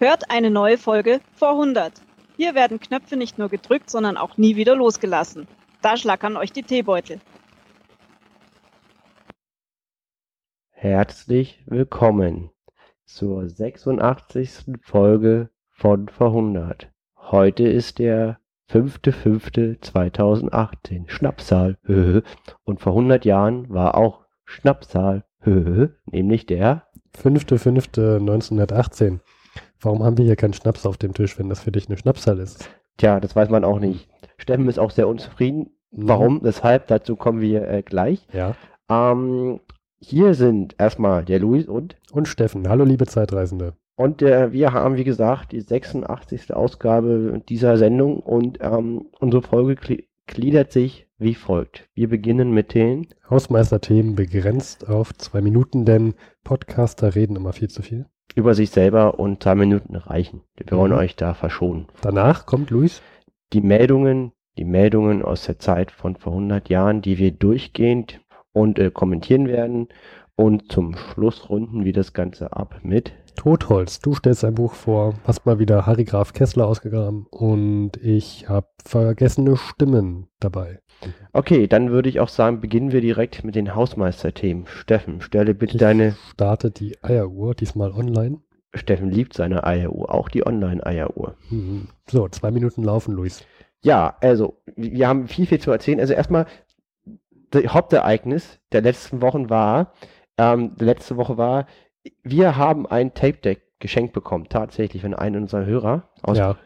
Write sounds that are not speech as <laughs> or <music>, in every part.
Hört eine neue Folge vor 100. Hier werden Knöpfe nicht nur gedrückt, sondern auch nie wieder losgelassen. Da schlackern euch die Teebeutel. Herzlich willkommen zur 86. Folge von vor 100. Heute ist der 5.5.2018. Schnapszahl. <laughs> Und vor 100 Jahren war auch Schnapszahl. <laughs> Nämlich der 5.5.1918. Warum haben wir hier keinen Schnaps auf dem Tisch, wenn das für dich eine Schnapszahl ist? Tja, das weiß man auch nicht. Steffen ist auch sehr unzufrieden. Mhm. Warum? Weshalb? Dazu kommen wir äh, gleich. Ja. Ähm, hier sind erstmal der Luis und Und Steffen. Hallo, liebe Zeitreisende. und äh, wir haben, wie gesagt, die 86. Ausgabe dieser Sendung und ähm, unsere Folge gli- gliedert sich wie folgt. Wir beginnen mit den Hausmeisterthemen begrenzt auf zwei Minuten, denn Podcaster reden immer viel zu viel. Über sich selber und zwei Minuten reichen. Wir wollen Mhm. euch da verschonen. Danach kommt Luis. Die Meldungen, die Meldungen aus der Zeit von vor 100 Jahren, die wir durchgehend und äh, kommentieren werden. Und zum Schluss runden wir das Ganze ab mit Totholz. Du stellst ein Buch vor, hast mal wieder Harry Graf Kessler ausgegraben und ich habe vergessene Stimmen dabei. Okay, dann würde ich auch sagen, beginnen wir direkt mit den Hausmeisterthemen. Steffen, stelle bitte Ich deine. starte die Eieruhr, diesmal online. Steffen liebt seine Eieruhr, auch die Online-Eieruhr. Mhm. So, zwei Minuten laufen, Luis. Ja, also, wir haben viel, viel zu erzählen. Also erstmal, das Hauptereignis der letzten Wochen war, ähm, letzte Woche war, wir haben ein Tape-Deck geschenkt bekommen, tatsächlich von einem unserer Hörer. Aus, Ja.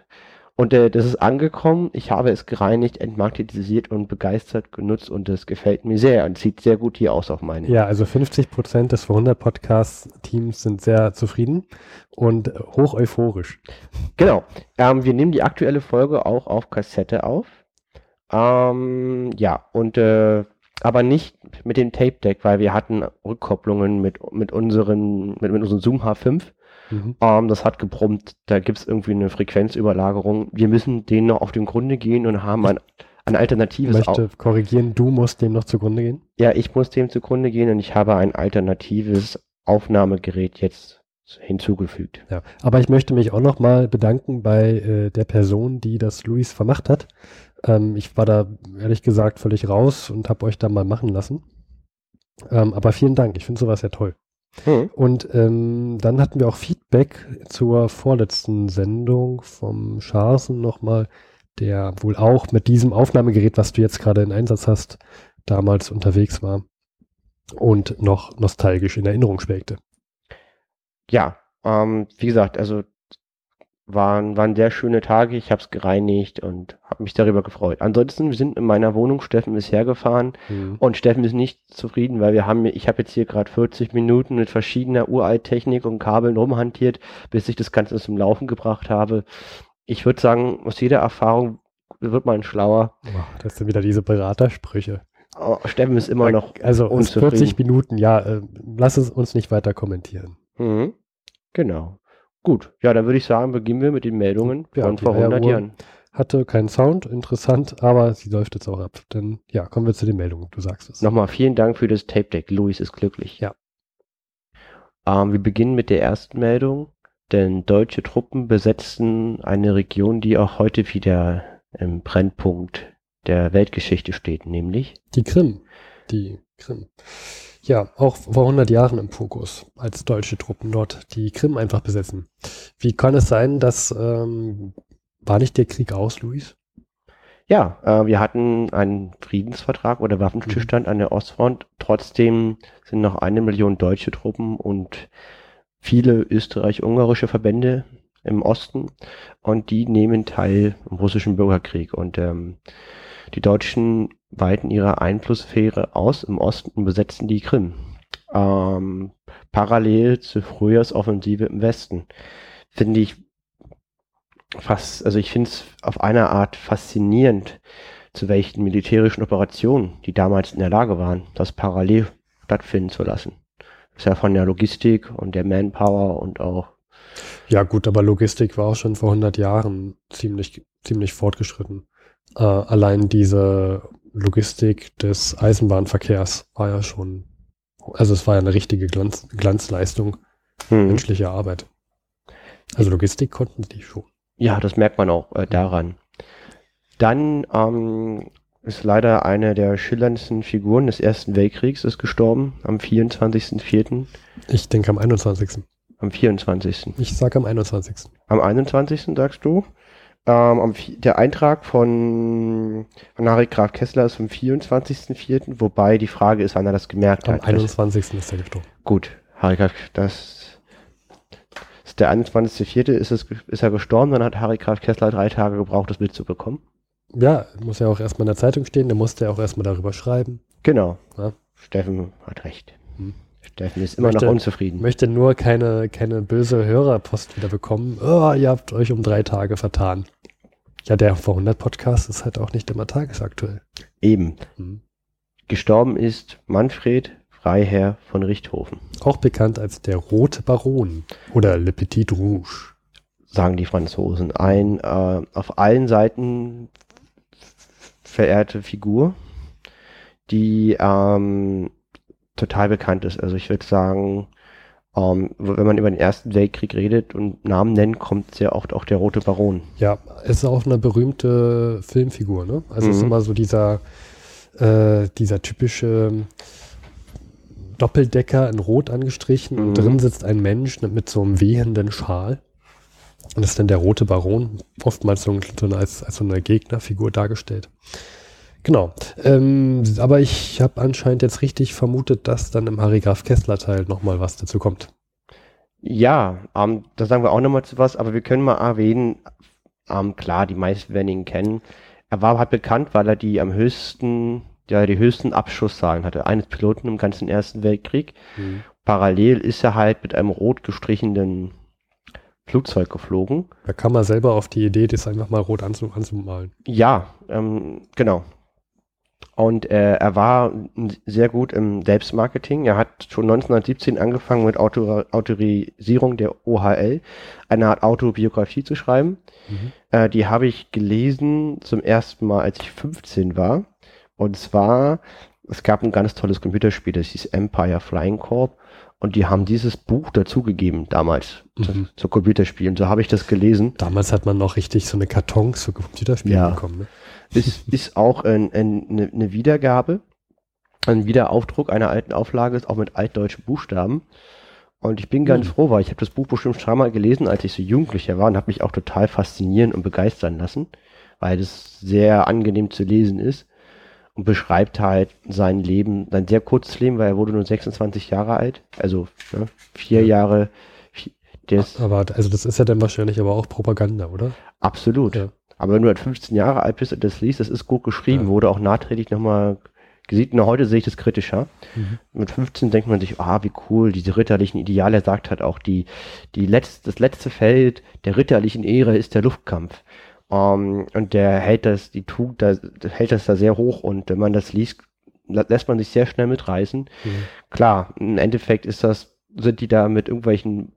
Und äh, das ist angekommen. Ich habe es gereinigt, entmagnetisiert und begeistert genutzt und es gefällt mir sehr und sieht sehr gut hier aus auf meine. Ja, also 50 Prozent des 100 Podcast-Teams sind sehr zufrieden und hoch euphorisch. Genau. Ähm, wir nehmen die aktuelle Folge auch auf Kassette auf. Ähm, ja, und äh, aber nicht mit dem Tape Deck, weil wir hatten Rückkopplungen mit, mit unseren, mit, mit unserem Zoom H5. Mhm. Ähm, das hat gebrummt, da gibt es irgendwie eine Frequenzüberlagerung. Wir müssen denen noch auf den Grunde gehen und haben ein, ein Ich alternatives Au- möchte korrigieren, du musst dem noch zugrunde gehen. Ja, ich muss dem zugrunde gehen und ich habe ein alternatives Aufnahmegerät jetzt hinzugefügt. Ja. Aber ich möchte mich auch noch mal bedanken bei äh, der Person, die das Luis vermacht hat. Ähm, ich war da ehrlich gesagt völlig raus und habe euch da mal machen lassen. Ähm, aber vielen Dank, ich finde sowas ja toll. Hm. Und ähm, dann hatten wir auch Feedback zur vorletzten Sendung vom Scharsen nochmal, der wohl auch mit diesem Aufnahmegerät, was du jetzt gerade in Einsatz hast, damals unterwegs war und noch nostalgisch in Erinnerung schwelgte. Ja, ähm, wie gesagt, also waren, waren sehr schöne Tage. Ich habe es gereinigt und habe mich darüber gefreut. Ansonsten, wir sind in meiner Wohnung. Steffen ist hergefahren und Steffen ist nicht zufrieden, weil wir haben, ich habe jetzt hier gerade 40 Minuten mit verschiedener Uralttechnik und Kabeln rumhantiert, bis ich das Ganze zum Laufen gebracht habe. Ich würde sagen, aus jeder Erfahrung wird man schlauer. Boah, das sind wieder diese Beratersprüche. Oh, Steffen ist immer noch Also uns unzufrieden. 40 Minuten, ja, äh, lass es uns nicht weiter kommentieren. Mhm. Genau. Gut, ja, dann würde ich sagen, beginnen wir mit den Meldungen Ja, von vor 100 Eieruhr. Jahren. Hatte keinen Sound, interessant, aber sie läuft jetzt auch ab. Dann ja, kommen wir zu den Meldungen. Du sagst es. Nochmal vielen Dank für das Tape Deck. Luis ist glücklich. Ja. Ähm, wir beginnen mit der ersten Meldung, denn deutsche Truppen besetzten eine Region, die auch heute wieder im Brennpunkt der Weltgeschichte steht, nämlich Die Krim. Die Krim. Ja, auch vor 100 Jahren im Fokus, als deutsche Truppen dort die Krim einfach besetzen. Wie kann es sein, dass, ähm, war nicht der Krieg aus, Luis? Ja, äh, wir hatten einen Friedensvertrag oder Waffenstillstand an der Ostfront. Trotzdem sind noch eine Million deutsche Truppen und viele österreich-ungarische Verbände im Osten und die nehmen teil im russischen Bürgerkrieg. Und ähm, die Deutschen weiten ihre Einflusssphäre aus im Osten und besetzen die Krim. Ähm, parallel zur Frühjahrsoffensive im Westen. Finde ich fast, also ich finde es auf einer Art faszinierend, zu welchen militärischen Operationen die damals in der Lage waren, das parallel stattfinden zu lassen. Das ist ja von der Logistik und der Manpower und auch Ja, gut, aber Logistik war auch schon vor 100 Jahren ziemlich, ziemlich fortgeschritten. Äh, allein diese Logistik des Eisenbahnverkehrs war ja schon, also es war ja eine richtige Glanz, Glanzleistung hm. menschlicher Arbeit. Also Logistik konnten die schon. Ja, das merkt man auch äh, daran. Dann ähm, ist leider eine der schillerndsten Figuren des Ersten Weltkriegs ist gestorben am 24.04. Ich denke am 21. Am 24. Ich sage am 21. Am 21. sagst du? Ähm, am, der Eintrag von, von Harry Graf Kessler ist vom 24.04., wobei die Frage ist, wann er das gemerkt Am hat. Das, 21. ist er gestorben. gut, Harry Graf, das ist der 21.04. Ist, es, ist er gestorben, dann hat Harry Graf Kessler drei Tage gebraucht, das mitzubekommen. Ja, muss ja auch erstmal in der Zeitung stehen, der musste ja auch erstmal darüber schreiben. Genau. Ja. Steffen hat recht. Hm. Steffen ist immer Möchte- noch unzufrieden. möchte nur keine, keine böse Hörerpost wieder bekommen. Oh, ihr habt euch um drei Tage vertan. Ja, der vor 100 Podcast ist halt auch nicht immer tagesaktuell. Eben. Hm. Gestorben ist Manfred Freiherr von Richthofen, Auch bekannt als der Rote Baron oder Le Petit Rouge. sagen die Franzosen. Ein äh, auf allen Seiten verehrte Figur, die ähm, total bekannt ist. Also ich würde sagen, ähm, wenn man über den Ersten Weltkrieg redet und Namen nennt, kommt sehr oft auch der Rote Baron. Ja, ist auch eine berühmte Filmfigur, ne? Also ist Mhm. immer so dieser, äh, dieser typische Doppeldecker in Rot angestrichen und Mhm. drin sitzt ein Mensch mit so einem wehenden Schal. Und das ist dann der rote Baron, oftmals so, ein, als, als so eine Gegnerfigur dargestellt. Genau. Ähm, aber ich habe anscheinend jetzt richtig vermutet, dass dann im Harry Graf Kessler Teil nochmal was dazu kommt. Ja, ähm, da sagen wir auch nochmal zu was, aber wir können mal erwähnen, ähm, klar, die meisten werden ihn kennen. Er war halt bekannt, weil er die am höchsten, ja, die höchsten Abschusszahlen hatte, eines Piloten im ganzen Ersten Weltkrieg. Parallel ist er halt mit einem rot gestrichenen Flugzeug geflogen. Da kam er selber auf die Idee, das einfach mal rot anzu anzumalen. Ja, ähm, genau. Und äh, er war sehr gut im Selbstmarketing. Er hat schon 1917 angefangen mit Autor Autorisierung der OHL, eine Art Autobiografie zu schreiben. Mhm. Äh, die habe ich gelesen zum ersten Mal, als ich 15 war. Und zwar, es gab ein ganz tolles Computerspiel, das hieß Empire Flying Corp. Und die haben dieses Buch dazugegeben damals zu, Mhm. zu Computerspielen. So habe ich das gelesen. Damals hat man noch richtig so eine Kartons für Computerspiele Ja. bekommen. Ne? Ist, ist auch ein, ein, eine, eine Wiedergabe, ein Wiederaufdruck einer alten Auflage, ist auch mit altdeutschen Buchstaben. Und ich bin ganz Hm. froh, weil ich habe das Buch bestimmt schon mal gelesen, als ich so Jugendlicher war und habe mich auch total faszinieren und begeistern lassen, weil es sehr angenehm zu lesen ist und beschreibt halt sein Leben, sein sehr kurzes Leben, weil er wurde nur 26 Jahre alt, also ne, vier Ja. Jahre, vi- der ist Aber also das ist ja dann wahrscheinlich aber auch Propaganda, oder? absolut. Ja. Aber wenn du halt 15 Jahre alt bist und das liest, das ist gut geschrieben, Ja. wurde auch nachträglich nochmal gesehen. Nur heute sehe ich das kritischer. Mhm. Mit 15 denkt man sich, ah, wie cool, diese ritterlichen Ideale. Er sagt halt auch, die, die letzt, das letzte Feld der ritterlichen Ehre ist der Luftkampf. Ähm, und der hält das, die Tugend, da, hält das da sehr hoch. Und wenn man das liest, lä- lässt man sich sehr schnell mitreißen. Mhm. Klar, im Endeffekt ist das, sind die da mit irgendwelchen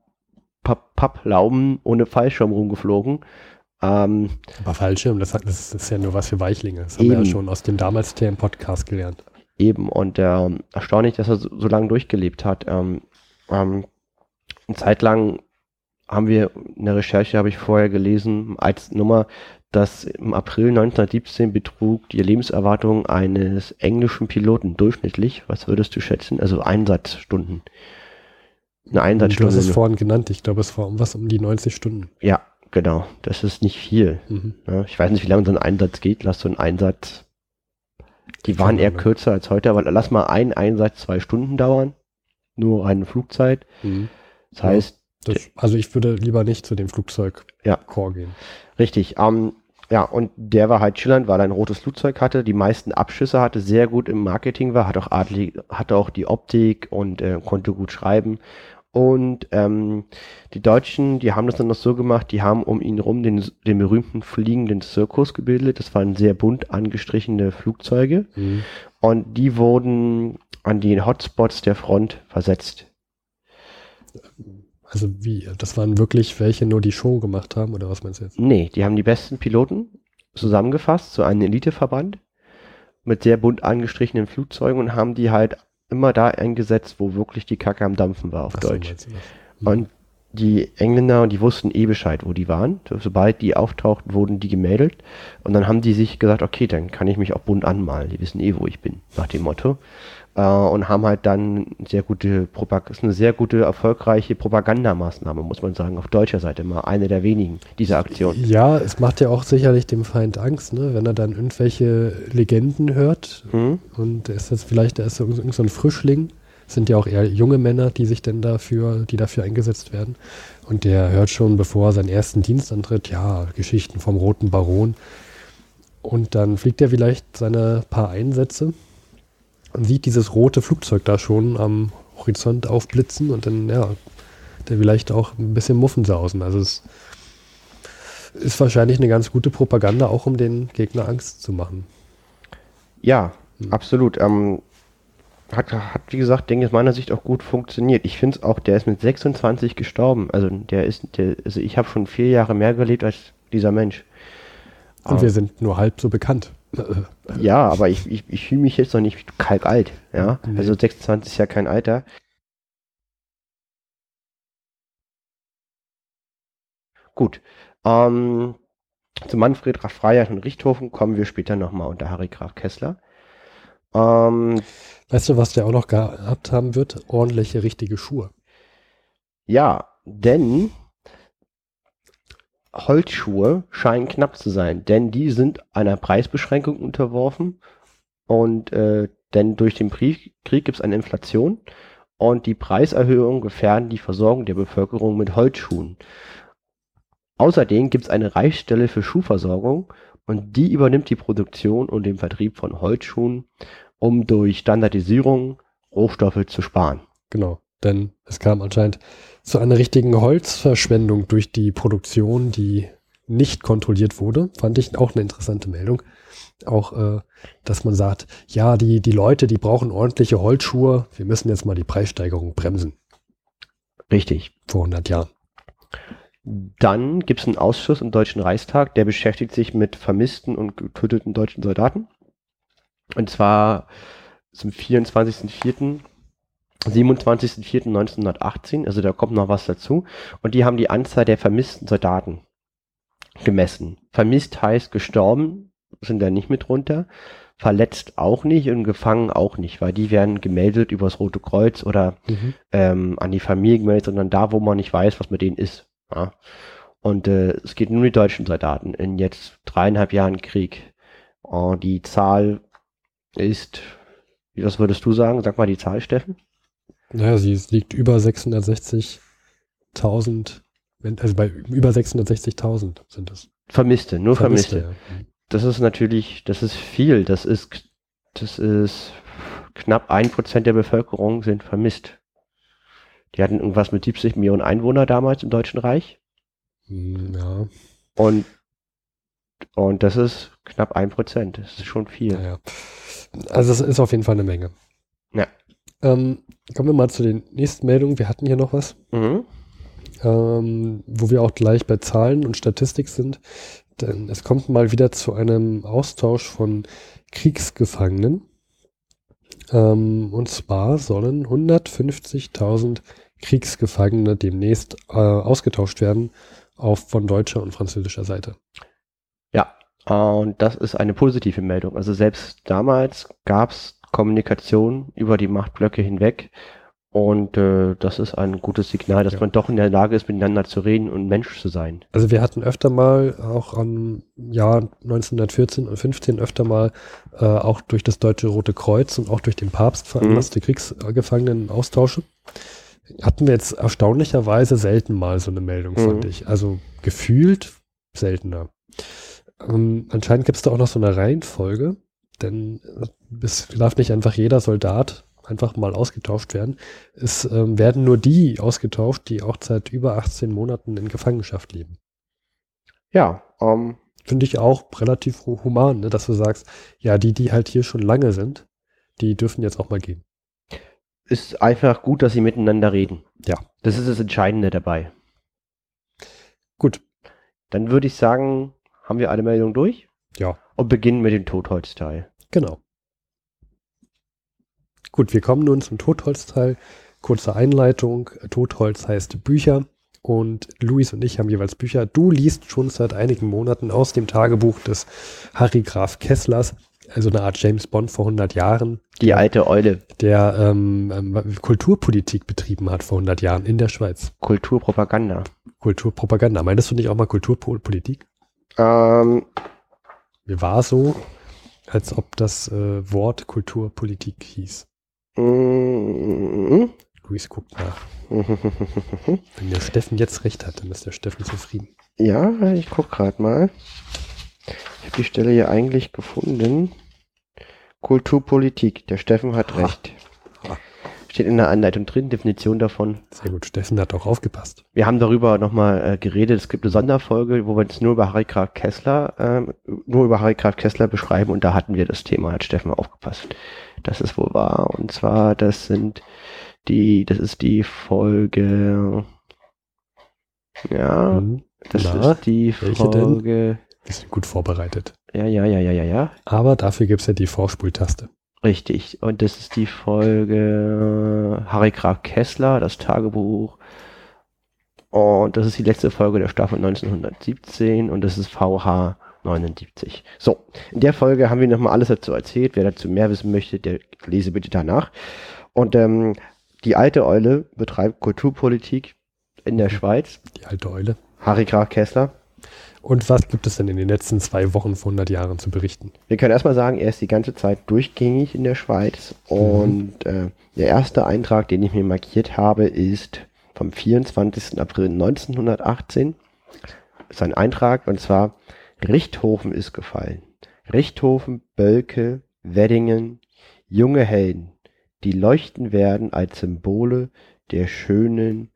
Papp Papplauben ohne Fallschirm rumgeflogen. Ähm, Aber Fallschirm, das, das ist ja nur was für Weichlinge. Das haben wir ja Eben. schon aus dem damals TM Podcast gelernt. Eben, und ähm, erstaunlich, dass er so, so lange durchgelebt hat. Ähm, ähm, eine Zeit lang haben wir in der Recherche, habe ich vorher gelesen, als Nummer, dass im April 1917 betrug die Lebenserwartung eines englischen Piloten durchschnittlich. Was würdest du schätzen? Also Einsatzstunden. Eine Du hast Einsatzstunde. es vorhin genannt. Ich glaube, es war um was um die 90 Stunden. ja, genau. Das ist nicht viel. Mhm. Ne? Ich weiß nicht, wie lange so ein Einsatz geht. Lass so einen Einsatz. Die waren eher kürzer als heute, aber lass mal einen Einsatz zwei Stunden dauern. Nur eine Flugzeit. Mhm. Das Ja. heißt, Das, also ich würde lieber nicht zu dem Flugzeug Ja. Chor gehen. richtig. Ähm, ja, und der war halt schillernd, weil er ein rotes Flugzeug hatte, die meisten Abschüsse hatte, sehr gut im Marketing war, hat auch adlig, hatte auch die Optik und äh, konnte gut schreiben. Und ähm, die Deutschen, die haben das dann noch so gemacht, die haben um ihn rum den, den berühmten fliegenden Zirkus gebildet. Das waren sehr bunt angestrichene Flugzeuge. Mhm. Und die wurden an die Hotspots der Front versetzt. Also wie? Das waren wirklich welche nur die Show gemacht haben oder was meinst du jetzt? Nee, die haben die besten Piloten zusammengefasst, zu einem Eliteverband mit sehr bunt angestrichenen Flugzeugen und haben die halt immer da eingesetzt, wo wirklich die Kacke am Dampfen war, auf Ach so, Deutsch. das? Mhm. Und die Engländer und die wussten eh Bescheid, wo die waren. Sobald die auftauchten, wurden die gemeldet. Und dann haben die sich gesagt, okay, dann kann ich mich auch bunt anmalen. Die wissen eh, wo ich bin, nach dem Motto. Äh, und haben halt dann sehr gute Propag ist eine sehr gute, erfolgreiche Propagandamaßnahme, muss man sagen, auf deutscher Seite mal eine der wenigen dieser Aktionen. Ja, es macht ja auch sicherlich dem Feind Angst, ne? wenn er dann irgendwelche Legenden hört Hm? und er ist jetzt vielleicht, er ist so, so ein Frischling, Es sind ja auch eher junge Männer, die sich denn dafür, die dafür eingesetzt werden. Und der hört schon, bevor er seinen ersten Dienst antritt, ja, Geschichten vom Roten Baron. Und dann fliegt er vielleicht seine paar Einsätze und sieht dieses rote Flugzeug da schon am Horizont aufblitzen und dann, ja, der vielleicht auch ein bisschen Muffensausen. Also es ist wahrscheinlich eine ganz gute Propaganda, auch um den Gegner Angst zu machen. Ja, Hm. absolut. Ähm, hat, hat, wie gesagt, denke ich, aus meiner Sicht auch gut funktioniert. Ich finde es auch, der ist mit 26 gestorben. Also der ist, der, also ich habe schon vier Jahre mehr gelebt als dieser Mensch. Und Aber- wir sind nur halb so bekannt. Ja, aber ich, ich, ich fühle mich jetzt noch nicht kalkalt. Ja, Nee. also 26 ist ja kein Alter. Gut. Ähm, zu Manfred Graf Freiheit und Richthofen kommen wir später nochmal unter Harry Graf Kessler. Ähm, Weißt du, was der auch noch gehabt haben wird? Ordentliche, richtige Schuhe. ja, denn Holzschuhe scheinen knapp zu sein, denn die sind einer Preisbeschränkung unterworfen und äh, denn durch den Krieg, gibt es eine Inflation und die Preiserhöhungen gefährden die Versorgung der Bevölkerung mit Holzschuhen. Außerdem gibt es eine Reichsstelle für Schuhversorgung und die übernimmt die Produktion und den Vertrieb von Holzschuhen, um durch Standardisierung Rohstoffe zu sparen. Genau. Denn es kam anscheinend zu einer richtigen Holzverschwendung durch die Produktion, die nicht kontrolliert wurde. Fand ich auch eine interessante Meldung. Auch, äh, dass man sagt, ja, die, die Leute, die brauchen ordentliche Holzschuhe. Wir müssen jetzt mal die Preissteigerung bremsen. Richtig. Vor 100 Jahren. Dann gibt es einen Ausschuss im Deutschen Reichstag, der beschäftigt sich mit vermissten und getöteten deutschen Soldaten. Und zwar zum 24.04., 27.04.1918, also da kommt noch was dazu. Und die haben die Anzahl der vermissten Soldaten gemessen. Vermisst heißt gestorben, sind da nicht mit runter. Verletzt auch nicht und gefangen auch nicht, weil die werden gemeldet übers Rote Kreuz oder Mhm. ähm, an die Familie gemeldet, sondern da, wo man nicht weiß, was mit denen ist. Ja? Und äh, es geht nur um die deutschen Soldaten in jetzt dreieinhalb Jahren Krieg. Und die Zahl ist, wie- was würdest du sagen? Sag mal die Zahl, Steffen. Naja, sie liegt über 660.000, wenn- also bei über 660.000 sind es. Vermisste, nur Vermisste. ja. Das ist natürlich, das ist viel. Das ist, das ist knapp ein Prozent der Bevölkerung sind vermisst. Die hatten irgendwas mit 70 Millionen Einwohner damals im Deutschen Reich. Hm, Ja, Und, und das ist knapp ein Prozent. Das ist schon viel. naja. Also es ist auf jeden Fall eine Menge. Ja. Ähm, kommen wir mal zu den nächsten Meldungen. Wir hatten hier noch was, Mhm. ähm, wo wir auch gleich bei Zahlen und Statistik sind. Denn es kommt mal wieder zu einem Austausch von Kriegsgefangenen. Ähm, und zwar sollen 150.000 Kriegsgefangene demnächst äh, ausgetauscht werden auf von deutscher und französischer Seite. Ja, und das ist eine positive Meldung. Also selbst damals gab es Kommunikation über die Machtblöcke hinweg. Und äh, das ist ein gutes Signal, dass Ja. man doch in der Lage ist, miteinander zu reden und Mensch zu sein. Also wir hatten öfter mal, auch am Jahr 1914 und 15 öfter mal, äh, auch durch das Deutsche Rote Kreuz und auch durch den Papst veranlasste Kriegsgefangenen Austausche. Hatten wir jetzt erstaunlicherweise selten mal so eine Meldung, fand Mhm. ich. Also gefühlt seltener. Ähm, anscheinend gibt es da auch noch so eine Reihenfolge, denn äh, es darf nicht einfach jeder Soldat einfach mal ausgetauscht werden. Es ähm, werden nur die ausgetauscht, die auch seit über 18 Monaten in Gefangenschaft leben. Ja, ähm, Finde ich auch relativ hu- human, ne, dass du sagst, ja, die, die halt hier schon lange sind, die dürfen jetzt auch mal gehen. ist einfach gut, dass sie miteinander reden. Ja. Das ist das Entscheidende dabei. Gut, Dann würde ich sagen, haben wir alle Meldungen durch ja, und beginnen mit dem Totholzteil. genau. Gut, wir kommen nun zum Totholzteil. Kurze Einleitung. Totholz heißt Bücher und Luis und ich haben jeweils Bücher. Du liest schon seit einigen Monaten aus dem Tagebuch des Harry Graf Kesslers, also eine Art James Bond vor 100 Jahren. Die alte Eule. Der ähm, ähm, Kulturpolitik betrieben hat vor 100 Jahren in der Schweiz. Kulturpropaganda. Kulturpropaganda. Meintest du nicht auch mal Kulturpolitik? Ähm, Mir war so, als ob das äh, Wort Kulturpolitik hieß. mm, Luis guckt nach. Wenn der Steffen jetzt recht hat, dann ist der Steffen zufrieden. ja, ich guck gerade mal. Ich habe die Stelle hier eigentlich gefunden. Kulturpolitik. Der Steffen hat Ha. recht. Steht in der Anleitung drin, Definition davon. Sehr gut, Steffen hat auch aufgepasst. Wir haben darüber nochmal äh, geredet. Es gibt eine Sonderfolge, wo wir uns nur über Harry Graf Kessler, ähm, nur über Harry Graf Kessler beschreiben und da hatten wir das Thema, hat Steffen aufgepasst. Das ist wohl wahr. Und zwar, das sind die, das ist die Folge, ja, Mhm. das Na, ist die? Folge, Wir sind gut vorbereitet. ja, ja, ja, ja, ja, ja, Aber dafür gibt's ja die Vorspultaste. Richtig. Und das ist die Folge Harry Graf Kessler, das Tagebuch. Und das ist die letzte Folge der Staffel 1917 und das ist VH 79. So, in der Folge haben wir nochmal alles dazu erzählt. Wer dazu mehr wissen möchte, der lese bitte danach. Und ähm, die alte Eule betreibt Kulturpolitik in der Schweiz. Die alte Eule. Harry Graf Kessler. Und was gibt es denn in den letzten zwei Wochen vor 100 Jahren zu berichten? Wir können erstmal sagen, er ist die ganze Zeit durchgängig in der Schweiz. Und äh, der erste Eintrag, den ich mir markiert habe, ist vom 24. April 1918. Das ist ein Eintrag und zwar Richthofen ist gefallen. Richthofen, Bölke, Weddingen, junge Helden, die leuchten werden als Symbole der schönen,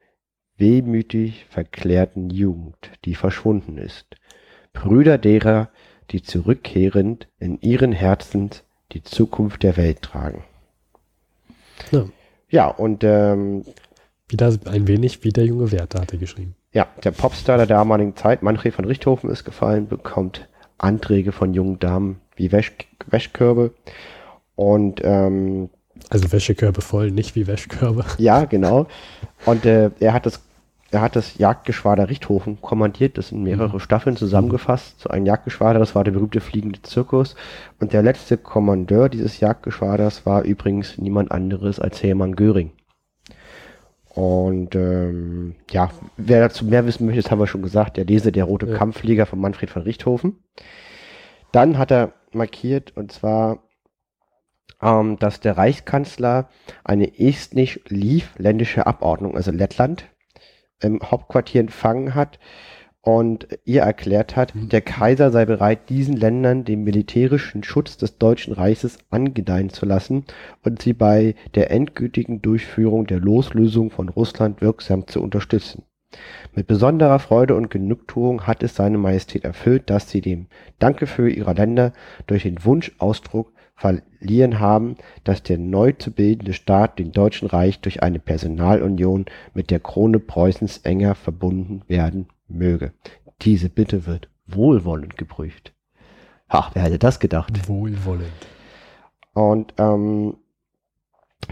wehmütig verklärten Jugend, die verschwunden ist. Brüder derer, die zurückkehrend in ihren Herzen die Zukunft der Welt tragen. Ja. Ja, und ähm, Wieder ein wenig wie der junge Werther hat er geschrieben. ja, der Popstar der damaligen Zeit, Manfred von Richthofen, ist gefallen, bekommt Anträge von jungen Damen wie Wäsch Wäschkörbe. Und ähm, Also Wäschekörbe voll, nicht wie Wäschkörbe. ja, genau. Und äh, er hat das er hat das Jagdgeschwader Richthofen kommandiert, das in mehrere Staffeln zusammengefasst. So ein Jagdgeschwader, das war der berühmte fliegende Zirkus. Und der letzte Kommandeur dieses Jagdgeschwaders war übrigens niemand anderes als Hermann Göring. Und ähm, ja, wer dazu mehr wissen möchte, das haben wir schon gesagt, der lese der rote Ja. Kampfflieger von Manfred von Richthofen. Dann hat er markiert, und zwar, ähm, dass der Reichskanzler eine estnisch-livländische Abordnung, also Lettland, im Hauptquartier empfangen hat und ihr erklärt hat, Mhm. der Kaiser sei bereit, diesen Ländern den militärischen Schutz des Deutschen Reiches angedeihen zu lassen und sie bei der endgültigen Durchführung der Loslösung von Russland wirksam zu unterstützen. Mit besonderer Freude und Genugtuung hat es seine Majestät erfüllt, dass sie dem Danke für ihrer Länder durch den Wunschausdruck verliehen haben, dass der neu zu bildende Staat dem Deutschen Reich durch eine Personalunion mit der Krone Preußens enger verbunden werden möge. Diese Bitte wird wohlwollend geprüft. Ach, wer hätte das gedacht? Wohlwollend. Und ähm,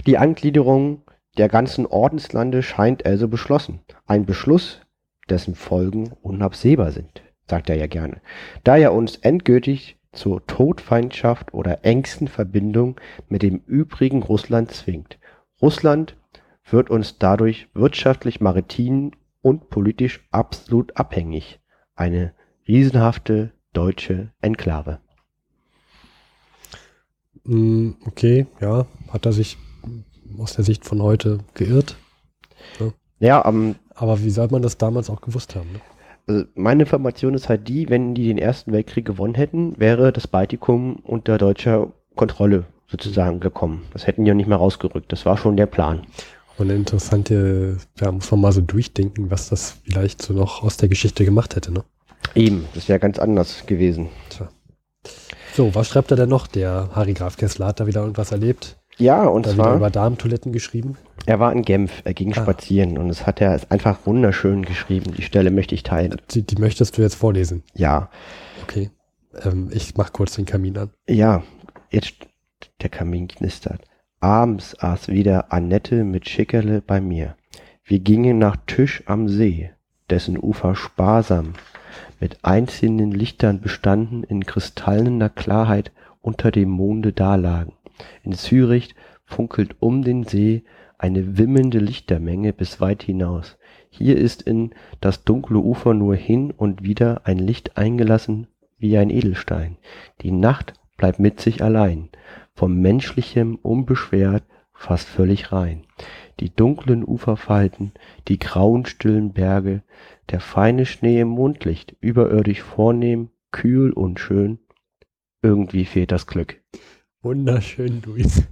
die Angliederung der ganzen Ordenslande scheint also beschlossen. Ein Beschluss, dessen Folgen unabsehbar sind, sagt er ja gerne. Da er uns endgültig zur Todfeindschaft oder engsten Verbindung mit dem übrigen Russland zwingt. Russland wird uns dadurch wirtschaftlich, maritim und politisch absolut abhängig. Eine riesenhafte deutsche Enklave. Mm, Okay, ja, hat er sich aus der Sicht von heute geirrt. Ja, ähm, Aber wie soll man das damals auch gewusst haben? Ne? Also meine Information ist halt die, wenn die den Ersten Weltkrieg gewonnen hätten, wäre das Baltikum unter deutscher Kontrolle sozusagen gekommen. Das hätten die ja nicht mehr rausgerückt. Das war schon der Plan. Und eine interessante, ja, muss man mal so durchdenken, was das vielleicht so noch aus der Geschichte gemacht hätte, ne? Eben, das wäre ganz anders gewesen. Tja. So, was schreibt er denn noch? Der Harry Graf Kessler hat da wieder irgendwas erlebt. Ja, und da wieder zwar, über Darmtoiletten geschrieben. Er war in Genf, er ging Ah. spazieren und es hat er ist einfach wunderschön geschrieben. Die Stelle möchte ich teilen. Die, die möchtest du jetzt vorlesen. Ja, Okay. Ähm, ich mach kurz den Kamin an. ja, jetzt der Kamin knistert. Abends aß wieder Annette mit Schickerle bei mir. Wir gingen nach Tisch am See. dessen Ufer sparsam mit einzelnen Lichtern bestanden, in kristallener Klarheit unter dem Monde dalagen. In Zürich funkelt um den See eine wimmelnde Lichtermenge bis weit hinaus. Hier ist in das dunkle Ufer nur hin und wieder ein Licht eingelassen wie ein Edelstein. Die Nacht bleibt mit sich allein, vom Menschlichem unbeschwert, fast völlig rein. Die dunklen Uferfalten, die grauen stillen Berge, der feine Schnee im Mondlicht, überirdisch vornehm, kühl und schön. Irgendwie fehlt das Glück. Wunderschön, Luis.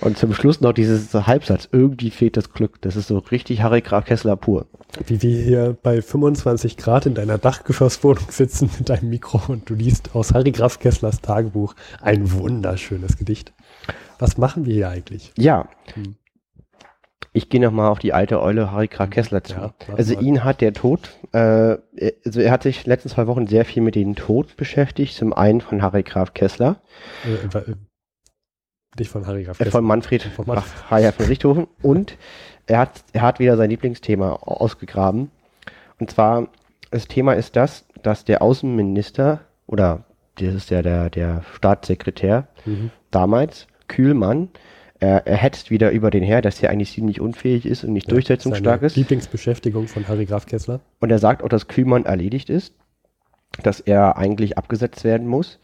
Und zum Schluss noch dieses Halbsatz. Irgendwie fehlt das Glück. Das ist so richtig Harry Graf Kessler pur. Wie wir hier bei 25 Grad in deiner Dachgeschosswohnung sitzen mit deinem Mikro und du liest aus Harry Graf Kesslers Tagebuch ein wunderschönes Gedicht. Was machen wir hier eigentlich? Ja. Hm. Ich gehe nochmal auf die alte Eule Harry Graf Kessler zu. Ja, also ihn hat der Tod, äh, also er hat sich letzten zwei Wochen sehr viel mit dem Tod beschäftigt. Zum einen von Harry Graf Kessler. Äh, äh, nicht von Harry Graf Kessler. Von Manfred, von Manfred. von Richthofen. Und er hat, er hat wieder sein Lieblingsthema ausgegraben. Und zwar, das Thema ist das, dass der Außenminister oder das ist ja der, der Staatssekretär mhm. damals, Kühlmann, er, er hetzt wieder über den her, dass er eigentlich ziemlich unfähig ist und nicht ja, durchsetzungsstark ist. Lieblingsbeschäftigung von Harry Graf Kessler. Und er sagt auch, dass Kühlmann erledigt ist, dass er eigentlich abgesetzt werden muss.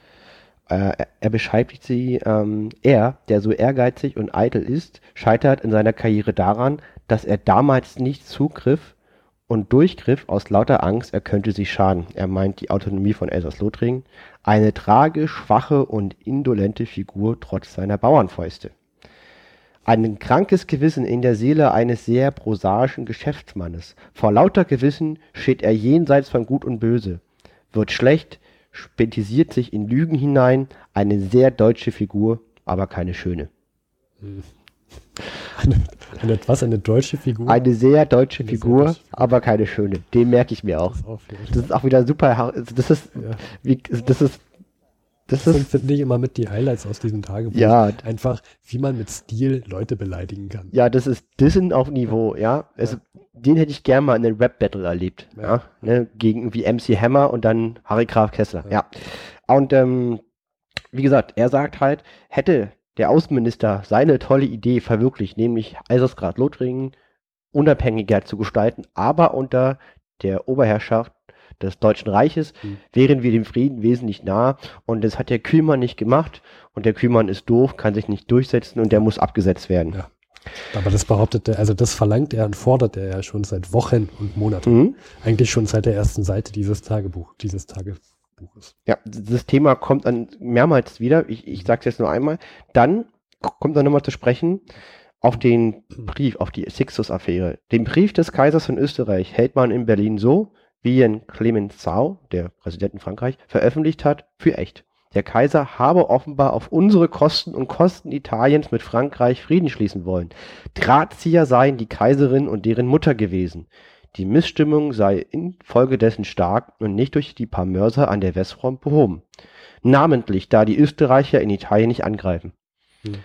Äh, er beschreibt sie, ähm, er, der so ehrgeizig und eitel ist, scheitert in seiner Karriere daran, dass er damals nicht zugriff und durchgriff aus lauter Angst, er könnte sich schaden. Er meint die Autonomie von Elsass-Lothringen. Eine tragisch schwache und indolente Figur trotz seiner Bauernfäuste. Ein krankes Gewissen in der Seele eines sehr prosaischen Geschäftsmannes. Vor lauter Gewissen steht er jenseits von Gut und Böse, wird schlecht, spetisiert sich in Lügen hinein, eine sehr deutsche Figur, aber keine schöne. <laughs> Eine, eine, was, eine deutsche Figur? Eine sehr deutsche eine Figur, sehr deutsche aber keine schöne. Den merke ich mir auch. Das, das ist auch wieder super. Das ist, ja. wie, das ist das, das ist, finde ich, immer mit die Highlights aus diesem Tagebuch. Ja. Einfach, wie man mit Stil Leute beleidigen kann. Ja, das ist Dissen auf Niveau, ja. Also, ja. Den hätte ich gerne mal in einem Rap-Battle erlebt. Ja. ja ne? Gegen irgendwie MC Hammer und dann Harry Graf Kessler. Ja. ja. Und, ähm, wie gesagt, er sagt halt, hätte der Außenminister seine tolle Idee verwirklicht, nämlich Eisersgrad Lothringen unabhängiger zu gestalten, aber unter der Oberherrschaft des Deutschen Reiches, mhm. wären wir dem Frieden wesentlich nah. Und das hat der Kühlmann nicht gemacht. Und der Kühlmann ist doof, kann sich nicht durchsetzen und der muss abgesetzt werden. Ja. Aber das behauptet er, also das verlangt er und fordert er ja schon seit Wochen und Monaten. Mhm. Eigentlich schon seit der ersten Seite dieses Tagebuch, dieses Tagebuches. Ja, das Thema kommt dann mehrmals wieder. Ich, ich sage es jetzt nur einmal. Dann kommt er nochmal zu sprechen auf den Brief, auf die Sixtus-Affäre. Den Brief des Kaisers von Österreich hält man in Berlin so, wie ihn Clemenceau, der Präsident in Frankreich, veröffentlicht hat, für echt. Der Kaiser habe offenbar auf unsere Kosten und Kosten Italiens mit Frankreich Frieden schließen wollen. Drahtzieher seien die Kaiserin und deren Mutter gewesen. Die Missstimmung sei infolgedessen stark und nicht durch die paar Mörser an der Westfront behoben. Namentlich, da die Österreicher in Italien nicht angreifen. Hm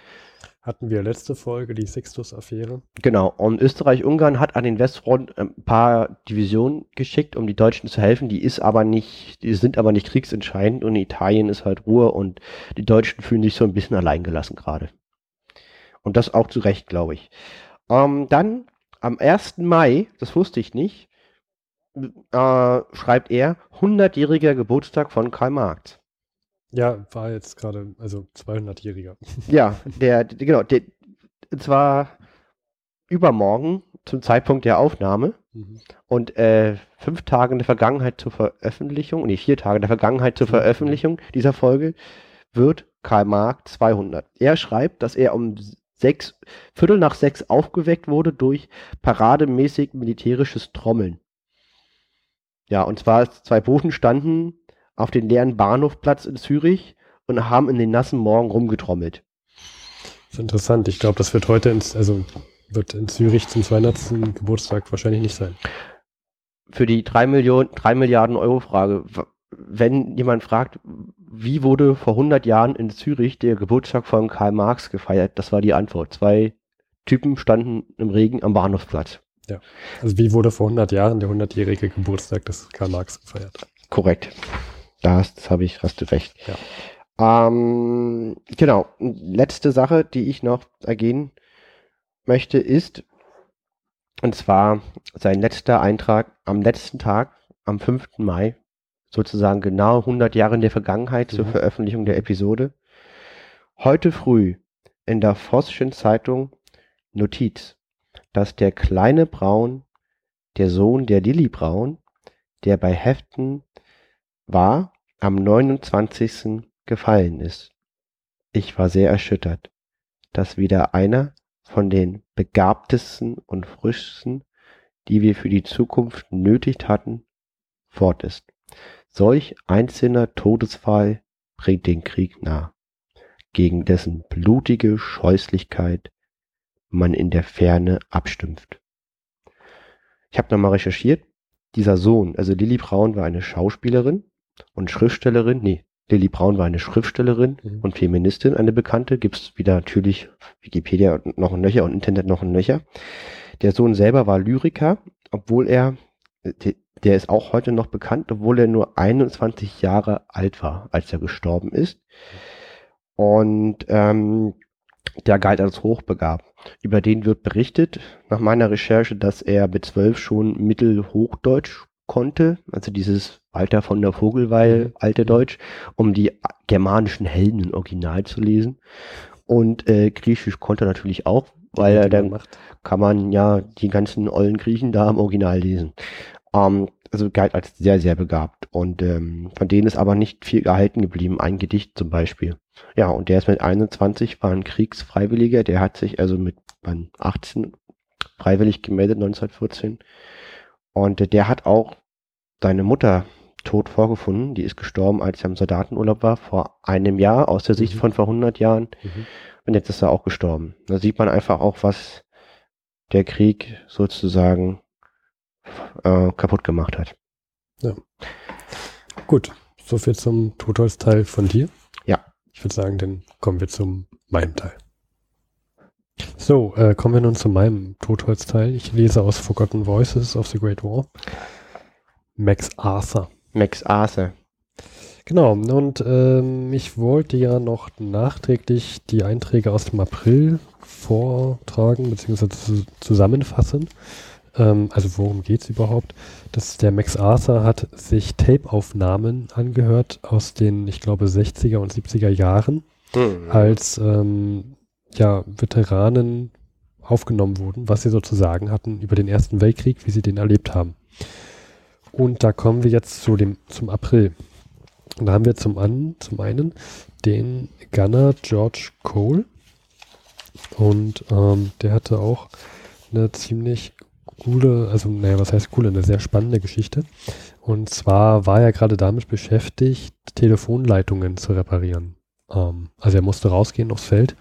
hatten wir letzte Folge, die Sixtus-Affäre. Genau, und Österreich-Ungarn hat an den Westfront ein paar Divisionen geschickt, um die Deutschen zu helfen. Die ist aber nicht, die sind aber nicht kriegsentscheidend und Italien ist halt Ruhe und die Deutschen fühlen sich so ein bisschen alleingelassen gerade. Und das auch zu Recht, glaube ich. Ähm, dann am 1. Mai, das wusste ich nicht, äh, schreibt er 100-jähriger Geburtstag von Karl Marx. Ja, war jetzt gerade, also 200-Jähriger. Ja, der, der genau, der, zwar übermorgen zum Zeitpunkt der Aufnahme mhm. und äh, fünf Tage in der Vergangenheit zur Veröffentlichung, nee, vier Tage in der Vergangenheit zur. Veröffentlichung dieser Folge wird Karl Marx 200. Er schreibt, dass er um sechs, Viertel nach sechs aufgeweckt wurde durch parademäßig militärisches Trommeln. Ja, und zwar zwei Boten standen auf den leeren Bahnhofplatz in Zürich und haben in den nassen Morgen rumgetrommelt. Das ist interessant. Ich glaube, das wird heute, ins, also wird in Zürich zum 200. Geburtstag wahrscheinlich nicht sein. Für die 3, Millionen, 3 Milliarden Euro Frage, wenn jemand fragt, wie wurde vor 100 Jahren in Zürich der Geburtstag von Karl Marx gefeiert, das war die Antwort. Zwei Typen standen im Regen am Bahnhofsplatz. Ja. Also wie wurde vor 100 Jahren der 100-jährige Geburtstag des Karl Marx gefeiert? Korrekt. Das, habe ich, hast du recht. Ja. Ähm, genau. Letzte Sache, die ich noch ergehen möchte, ist, und zwar sein letzter Eintrag am letzten Tag, am 5. Mai, sozusagen genau 100 Jahre in der Vergangenheit mhm. zur Veröffentlichung der Episode. Heute früh in der Vossischen Zeitung Notiz, dass der kleine Braun, der Sohn der Lilly Braun, der bei Heften war, am 29. gefallen ist. Ich war sehr erschüttert, dass wieder einer von den begabtesten und frischsten, die wir für die Zukunft nötig hatten, fort ist. Solch einzelner Todesfall bringt den Krieg nah, gegen dessen blutige Scheußlichkeit man in der Ferne abstumpft. Ich habe nochmal recherchiert. Dieser Sohn, also Lilly Braun war eine Schauspielerin und Schriftstellerin, nee, Lilly Braun war eine Schriftstellerin mhm. und Feministin, eine bekannte. Gibt's wieder natürlich Wikipedia noch ein Nöcher und Internet noch ein Nöcher. Der Sohn selber war Lyriker, obwohl er, der ist auch heute noch bekannt, obwohl er nur 21 Jahre alt war, als er gestorben ist. Und ähm, der galt als hochbegabt. Über den wird berichtet, nach meiner Recherche, dass er mit zwölf schon Mittelhochdeutsch konnte, also dieses Walter von der Vogelweil, mhm. alte Deutsch, um die germanischen Helden im Original zu lesen. Und äh, Griechisch konnte er natürlich auch, weil er dann macht. kann man ja die ganzen ollen Griechen da im Original lesen. Ähm, also galt als sehr, sehr begabt. Und ähm, von denen ist aber nicht viel gehalten geblieben. Ein Gedicht zum Beispiel. Ja, und der ist mit 21, war ein Kriegsfreiwilliger. Der hat sich also mit 18 freiwillig gemeldet, 1914 und der hat auch seine Mutter tot vorgefunden. Die ist gestorben, als er im Soldatenurlaub war, vor einem Jahr, aus der Sicht mhm. von vor 100 Jahren. Mhm. Und jetzt ist er auch gestorben. Da sieht man einfach auch, was der Krieg sozusagen äh, kaputt gemacht hat. Ja. Gut, soviel zum Totholz-Teil von dir. Ja. Ich würde sagen, dann kommen wir zum meinem Teil. So, äh, kommen wir nun zu meinem Totholzteil. Ich lese aus Forgotten Voices of the Great War. Max Arthur. Max Arthur. Genau, und ähm, ich wollte ja noch nachträglich die Einträge aus dem April vortragen, beziehungsweise zusammenfassen. Ähm, also worum geht's überhaupt? Das, der Max Arthur hat sich Tape-Aufnahmen angehört aus den, ich glaube, 60er und 70er Jahren, mhm. als ähm, ja, Veteranen aufgenommen wurden, was sie sozusagen hatten über den Ersten Weltkrieg, wie sie den erlebt haben. Und da kommen wir jetzt zu dem, zum April. Und da haben wir zum, an, zum einen den Gunner George Cole. Und ähm, der hatte auch eine ziemlich coole, also naja, was heißt coole, eine sehr spannende Geschichte. Und zwar war er gerade damit beschäftigt, Telefonleitungen zu reparieren. Ähm, also er musste rausgehen aufs Feld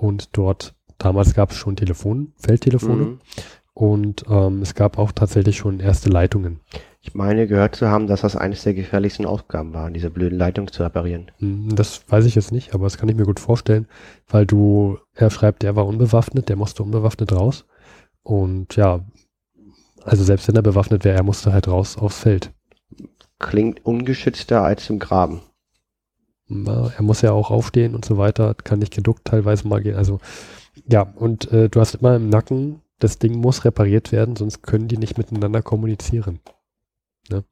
und dort, damals gab es schon Telefon, Feldtelefone mhm. und ähm, es gab auch tatsächlich schon erste Leitungen. Ich meine gehört zu haben, dass das eines der gefährlichsten Aufgaben war, diese blöden Leitungen zu reparieren. Hm, das weiß ich jetzt nicht, aber das kann ich mir gut vorstellen, weil du, er schreibt, der war unbewaffnet, der musste unbewaffnet raus. Und ja, also selbst wenn er bewaffnet wäre, er musste halt raus aufs Feld. Klingt ungeschützter als im Graben er muss ja auch aufstehen und so weiter, kann nicht geduckt teilweise mal gehen. Also ja, und äh, du hast immer im Nacken, das Ding muss repariert werden, sonst können die nicht miteinander kommunizieren. Ne?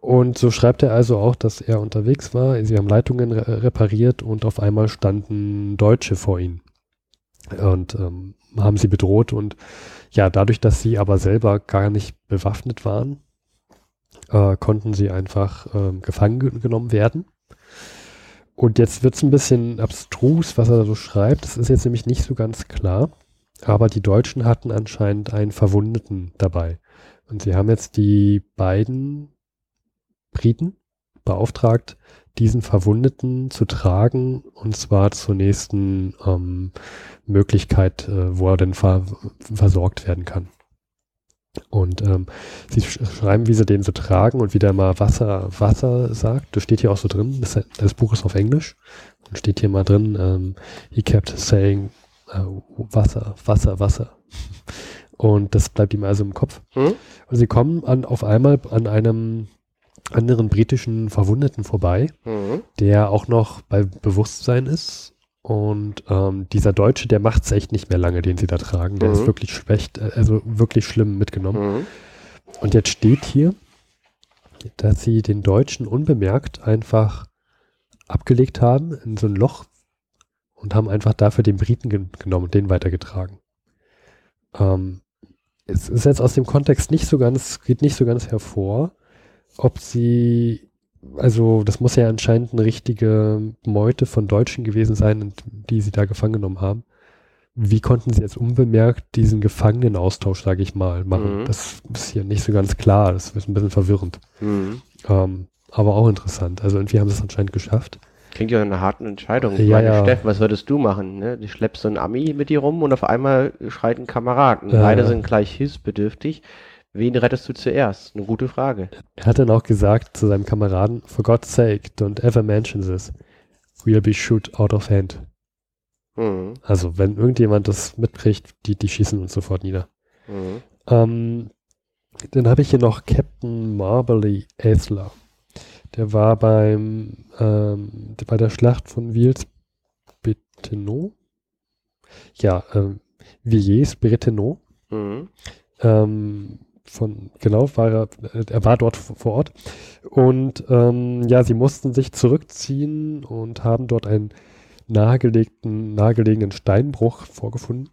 Und so schreibt er also auch, dass er unterwegs war, sie haben Leitungen re repariert und auf einmal standen Deutsche vor ihnen und ähm, haben sie bedroht und ja, dadurch, dass sie aber selber gar nicht bewaffnet waren, äh, konnten sie einfach äh, gefangen genommen werden und jetzt wird es ein bisschen abstrus, was er da so schreibt. Das ist jetzt nämlich nicht so ganz klar. Aber die Deutschen hatten anscheinend einen Verwundeten dabei. Und sie haben jetzt die beiden Briten beauftragt, diesen Verwundeten zu tragen und zwar zur nächsten ähm, Möglichkeit, äh, wo er denn ver versorgt werden kann. Und ähm, sie schreiben, wie sie den so tragen und wie der mal Wasser, Wasser sagt. Das steht hier auch so drin. Das, das Buch ist auf Englisch. Und steht hier mal drin, ähm, he kept saying uh, Wasser, Wasser, Wasser. Und das bleibt ihm also im Kopf. Hm? Und sie kommen an, auf einmal an einem anderen britischen Verwundeten vorbei, Hm? der auch noch bei Bewusstsein ist. Und ähm, dieser Deutsche, der macht es echt nicht mehr lange, den sie da tragen. Der Mhm. ist wirklich schlecht, äh, also wirklich schlimm mitgenommen. Hm? Und jetzt steht hier, dass sie den Deutschen unbemerkt einfach abgelegt haben in so ein Loch und haben einfach dafür den Briten gen genommen und den weitergetragen. Ähm, es ist jetzt aus dem Kontext nicht so ganz, geht nicht so ganz hervor, ob sie, also das muss ja anscheinend eine richtige Meute von Deutschen gewesen sein, die sie da gefangen genommen haben. Wie konnten sie jetzt unbemerkt diesen Gefangenenaustausch, sage ich mal, machen? Mhm. Das ist hier nicht so ganz klar, das ist ein bisschen verwirrend. Hm. Ähm, aber auch interessant. Also irgendwie haben sie es anscheinend geschafft. Klingt ja nach einer harten Entscheidung. Ich Ja, meine, ja. Steff, was würdest du machen? Ne? Du schleppst so einen Ami mit dir rum und auf einmal schreit ein Kamerad. Und Ja, beide sind gleich hilfsbedürftig. Wen rettest du zuerst? Eine gute Frage. Er hat dann auch gesagt zu seinem Kameraden, for God's sake, don't ever mention this. We'll be shoot out of hand. Hm. Also wenn irgendjemand das mitkriegt, die, die schießen uns sofort nieder. Hm. Ähm, dann habe ich hier noch Captain Marbley Aisler. Der war beim ähm, bei der Schlacht von Vils-Bretenow. Ja, ähm, Villiers-Bretenow. Hm. Ähm, von, genau, war er, er war dort vor Ort. Und ähm, ja, sie mussten sich zurückziehen und haben dort einen nahegelegten, nahegelegenen Steinbruch vorgefunden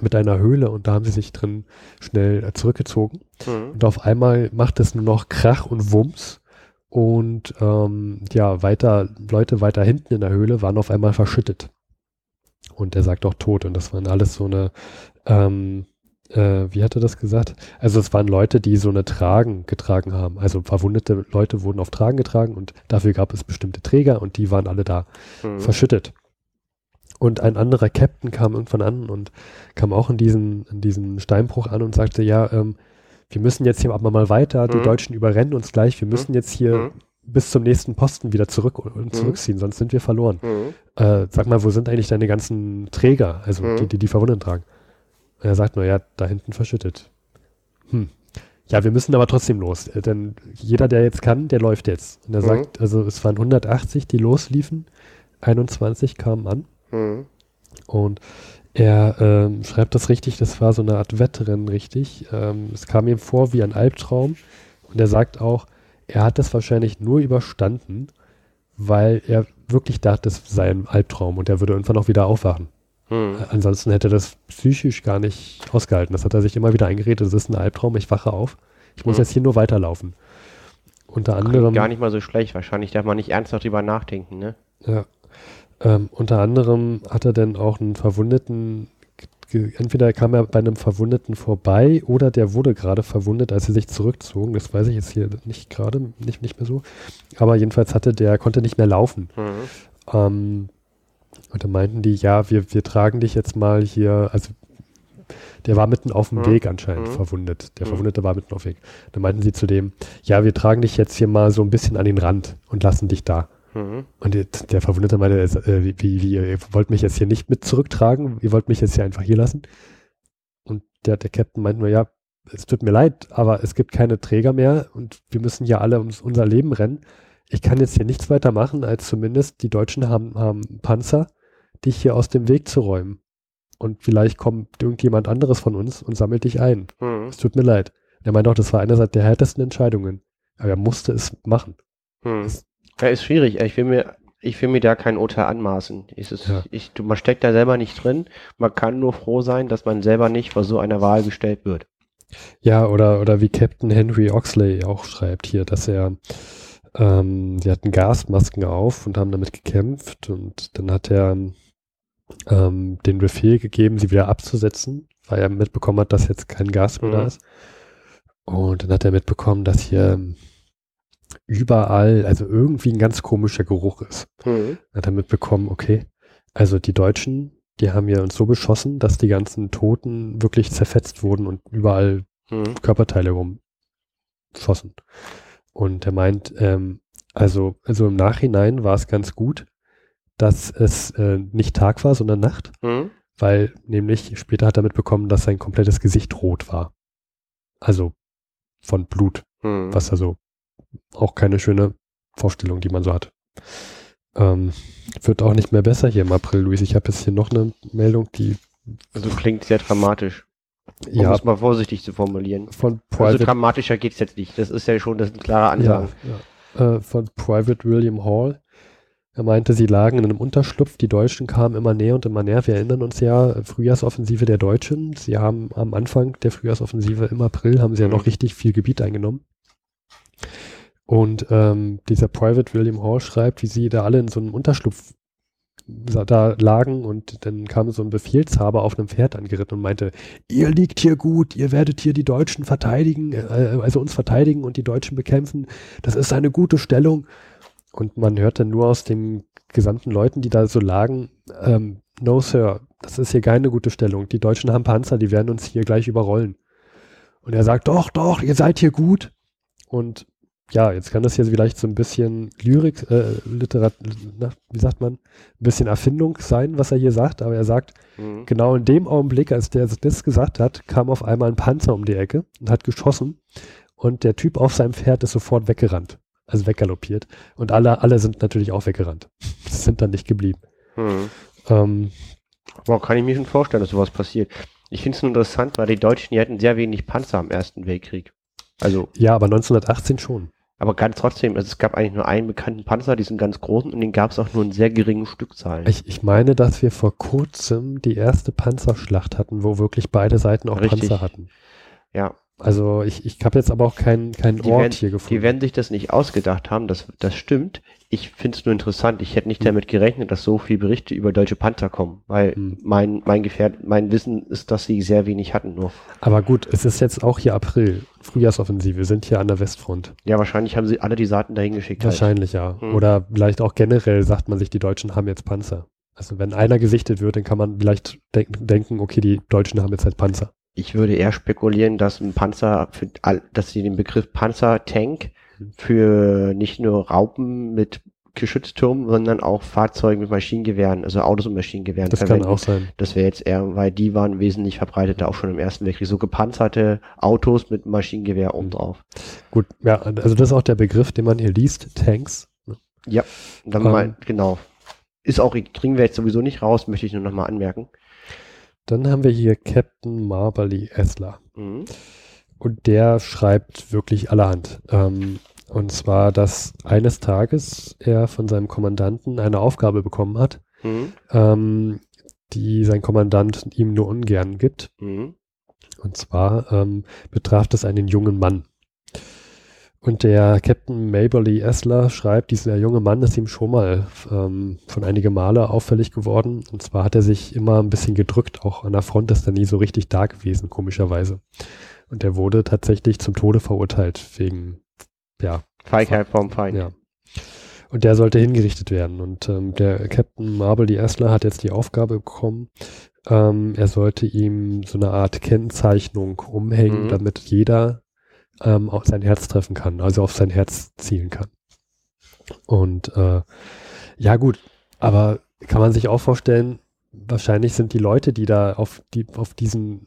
mit einer Höhle und da haben sie sich drin schnell äh, zurückgezogen. Hm. Und auf einmal macht es nur noch Krach und Wumms. Und ähm, ja, weiter, Leute weiter hinten in der Höhle waren auf einmal verschüttet. Und er sagt auch tot. Und das waren alles so eine, ähm, äh, wie hat er das gesagt? Also es waren Leute, die so eine Tragen getragen haben. Also verwundete Leute wurden auf Tragen getragen und dafür gab es bestimmte Träger und die waren alle da Hm. verschüttet. Und ein anderer Captain kam irgendwann an und kam auch in diesen, in diesen Steinbruch an und sagte, ja, ähm, wir müssen jetzt hier aber mal weiter, die Mhm. Deutschen überrennen uns gleich, wir müssen jetzt hier Mhm. bis zum nächsten Posten wieder zurück und Mhm. zurückziehen, sonst sind wir verloren. Äh, sag mal, wo sind eigentlich deine ganzen Träger, also Mhm. die, die die Verwundeten tragen? Und er sagt nur, ja, da hinten verschüttet. Hm. Ja, wir müssen aber trotzdem los, äh, denn jeder, der jetzt kann, der läuft jetzt. Und er Mhm. sagt, also es waren 180, die losliefen, 21 kamen an. Hm. Und er ähm, schreibt das richtig, das war so eine Art Wettrennen, richtig. Ähm, es kam ihm vor wie ein Albtraum. Und er sagt auch, er hat das wahrscheinlich nur überstanden, weil er wirklich dachte, es sei ein Albtraum und er würde irgendwann auch wieder aufwachen. Hm. Ansonsten hätte er das psychisch gar nicht ausgehalten. Das hat er sich immer wieder eingeredet, das ist ein Albtraum, ich wache auf. Ich muss Mhm. jetzt hier nur weiterlaufen. Unter anderem. Gar nicht mal so schlecht. Wahrscheinlich darf man nicht ernsthaft drüber nachdenken, ne? Ja. Ähm, unter anderem hat er dann auch einen Verwundeten, entweder kam er bei einem Verwundeten vorbei oder der wurde gerade verwundet, als sie sich zurückzogen. Das weiß ich jetzt hier nicht gerade, nicht, nicht mehr so. Aber jedenfalls hatte der, konnte nicht mehr laufen. Hm. Ähm, und da meinten die, ja, wir, wir tragen dich jetzt mal hier, also der war mitten auf dem Mhm. Weg anscheinend Mhm. verwundet. Der Mhm. Verwundete war mitten auf dem Weg. Da meinten sie zu dem, ja, wir tragen dich jetzt hier mal so ein bisschen an den Rand und lassen dich da. Hm. Und der, der Verwundete meinte, äh, wie, wie, ihr wollt mich jetzt hier nicht mit zurücktragen, ihr wollt mich jetzt hier einfach hier lassen. Und der, der Captain meinte nur, ja, es tut mir leid, aber es gibt keine Träger mehr und wir müssen hier alle ums unser Leben rennen. Ich kann jetzt hier nichts weiter machen, als zumindest die Deutschen haben, haben Panzer, dich hier aus dem Weg zu räumen. Und vielleicht kommt irgendjemand anderes von uns und sammelt dich ein. Hm. Es tut mir leid. Er meinte auch, das war einer der härtesten Entscheidungen. Aber er musste es machen. Hm. Ja, ist schwierig. Ich will mir, ich will mir da kein Urteil anmaßen. Es ist, Ja. ich, man steckt da selber nicht drin. Man kann nur froh sein, dass man selber nicht vor so einer Wahl gestellt wird. Ja, oder, oder wie Captain Henry Oxley auch schreibt hier, dass er, ähm, die hatten Gasmasken auf und haben damit gekämpft und dann hat er ähm, den Befehl gegeben, sie wieder abzusetzen, weil er mitbekommen hat, dass jetzt kein Gas mehr da Mhm. ist. Und dann hat er mitbekommen, dass hier überall, also irgendwie ein ganz komischer Geruch ist. Hm. Dann hat er mitbekommen, okay, also die Deutschen, die haben ja uns so beschossen, dass die ganzen Toten wirklich zerfetzt wurden und überall Hm. Körperteile rumschossen. Und er meint, ähm, also, also im Nachhinein war es ganz gut, dass es äh, nicht Tag war, sondern Nacht, Hm. weil nämlich später hat er mitbekommen, dass sein komplettes Gesicht rot war. Also von Blut, Hm. was also auch keine schöne Vorstellung, die man so hat. Ähm, wird auch nicht mehr besser hier im April, Luis. Ich habe jetzt hier noch eine Meldung, die Also klingt sehr dramatisch. Um ja es mal vorsichtig zu formulieren. von Also Private dramatischer geht's jetzt nicht. Das ist ja schon, das sind klare Ansagen. Ja, ja. Äh, von Private William Hall. Er meinte, sie lagen in einem Unterschlupf. Die Deutschen kamen immer näher und immer näher. Wir erinnern uns ja, äh, Frühjahrsoffensive der Deutschen. Sie haben am Anfang der Frühjahrsoffensive im April haben sie ja Mhm. noch richtig viel Gebiet eingenommen. Und ähm, dieser Private William Hall schreibt, wie sie da alle in so einem Unterschlupf da lagen und dann kam so ein Befehlshaber auf einem Pferd angeritten und meinte, ihr liegt hier gut, ihr werdet hier die Deutschen verteidigen, äh, also uns verteidigen und die Deutschen bekämpfen. Das ist eine gute Stellung. Und man hörte nur aus den gesamten Leuten, die da so lagen, ähm, no Sir, das ist hier keine gute Stellung. Die Deutschen haben Panzer, die werden uns hier gleich überrollen. Und er sagt, doch, doch, ihr seid hier gut. Und ja, jetzt kann das hier vielleicht so ein bisschen Lyrik, äh, Literat, na, wie sagt man, ein bisschen Erfindung sein, was er hier sagt, aber er sagt, Mhm. genau in dem Augenblick, als der das gesagt hat, kam auf einmal ein Panzer um die Ecke und hat geschossen und der Typ auf seinem Pferd ist sofort weggerannt, also weggaloppiert und alle, alle sind natürlich auch weggerannt, <laughs> sind dann nicht geblieben. Mhm. Ähm, Aber kann ich mir schon vorstellen, dass sowas passiert. Ich finde es nur interessant, weil die Deutschen, die hatten sehr wenig Panzer am Ersten Weltkrieg. Also, ja, aber 1918 schon. Aber ganz trotzdem, also es gab eigentlich nur einen bekannten Panzer, diesen ganz großen, und den gab es auch nur in sehr geringen Stückzahlen. Ich, ich meine, dass wir vor kurzem die erste Panzerschlacht hatten, wo wirklich beide Seiten auch Richtig. Panzer hatten. ja, Also ich, ich habe jetzt aber auch keinen keinen Die Ort werden- hier die gefunden. werden sich das nicht ausgedacht haben, das, das stimmt. Ich finde es nur interessant. Ich hätte nicht Hm. damit gerechnet, dass so viele Berichte über deutsche Panzer kommen, weil Hm. mein, mein Gefährt, mein Wissen ist, dass sie sehr wenig hatten nur. aber gut, es ist jetzt auch hier April, Frühjahrsoffensive, wir sind hier an der Westfront. Ja, wahrscheinlich haben sie alle die Saaten dahin geschickt. Halt. Wahrscheinlich ja. Hm. Oder vielleicht auch generell sagt man sich, die Deutschen haben jetzt Panzer. Also wenn einer gesichtet wird, dann kann man vielleicht denk denken, okay, die Deutschen haben jetzt halt Panzer. Ich würde eher spekulieren, dass ein Panzer, für, dass sie den Begriff Panzertank Hm. für nicht nur Raupen mit Geschützturmen, sondern auch Fahrzeuge mit Maschinengewehren, also Autos und Maschinengewehren Das kann verwenden. auch sein. Das wäre jetzt eher, weil die waren wesentlich verbreiteter auch schon im Ersten Weltkrieg. So gepanzerte Autos mit Maschinengewehr oben drauf. Gut, ja, also das ist auch der Begriff, den man hier liest, Tanks. Ja, und dann Ähm. mal, genau. Ist auch, kriegen wir jetzt sowieso nicht raus, möchte ich nur nochmal anmerken. Dann haben wir hier Captain Marberly Essler. Mhm. Und der schreibt wirklich allerhand. Ähm, und zwar, dass eines Tages er von seinem Kommandanten eine Aufgabe bekommen hat, Mhm. ähm, die sein Kommandant ihm nur ungern gibt. Mhm. Und zwar ähm, betraf es einen jungen Mann. Und der Captain Maberly Essler schreibt, dieser junge Mann ist ihm schon mal ähm, schon einige Male auffällig geworden. Und zwar hat er sich immer ein bisschen gedrückt, auch an der Front ist er nie so richtig da gewesen, komischerweise. Und er wurde tatsächlich zum Tode verurteilt wegen, ja, Feigheit vom Feind. ja. Und der sollte hingerichtet werden. Und ähm, der Captain die Essler, hat jetzt die Aufgabe bekommen, ähm, er sollte ihm so eine Art Kennzeichnung umhängen, Mhm. damit jeder ähm, auf sein Herz treffen kann, also auf sein Herz zielen kann. Und äh, ja gut, aber kann man sich auch vorstellen, wahrscheinlich sind die Leute, die da auf, die, auf diesen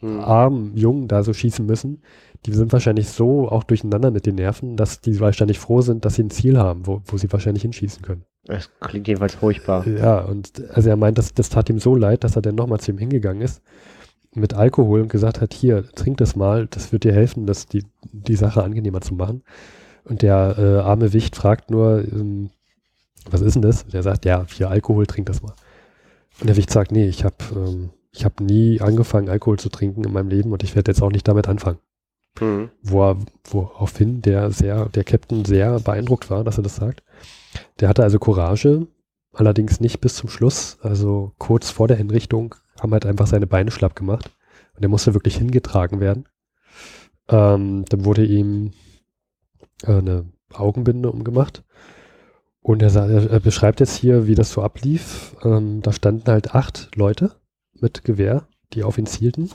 Mhm. armen Jungen da so schießen müssen, die sind wahrscheinlich so auch durcheinander mit den Nerven, dass die wahrscheinlich froh sind, dass sie ein Ziel haben, wo, wo sie wahrscheinlich hinschießen können. Das klingt jedenfalls furchtbar. Ja, und also er meint, das, das tat ihm so leid, dass er dann nochmal zu ihm hingegangen ist mit Alkohol und gesagt hat, hier, trink das mal, das wird dir helfen, das die, die Sache angenehmer zu machen. Und der äh, arme Wicht fragt nur, ähm, was ist denn das? Und er sagt, ja, hier Alkohol, trink das mal. Und der Wicht sagt, nee, ich habe ähm, ich hab nie angefangen, Alkohol zu trinken in meinem Leben und ich werde jetzt auch nicht damit anfangen. Mhm. Wo er, woraufhin der sehr, der Captain sehr beeindruckt war, dass er das sagt. Der hatte also Courage, allerdings nicht bis zum Schluss. Also kurz vor der Hinrichtung haben halt einfach seine Beine schlapp gemacht und er musste wirklich hingetragen werden. Ähm, dann wurde ihm äh, eine Augenbinde umgemacht. Und er, sa- er, er beschreibt jetzt hier, wie das so ablief. Ähm, da standen halt acht Leute mit Gewehr, die auf ihn zielten.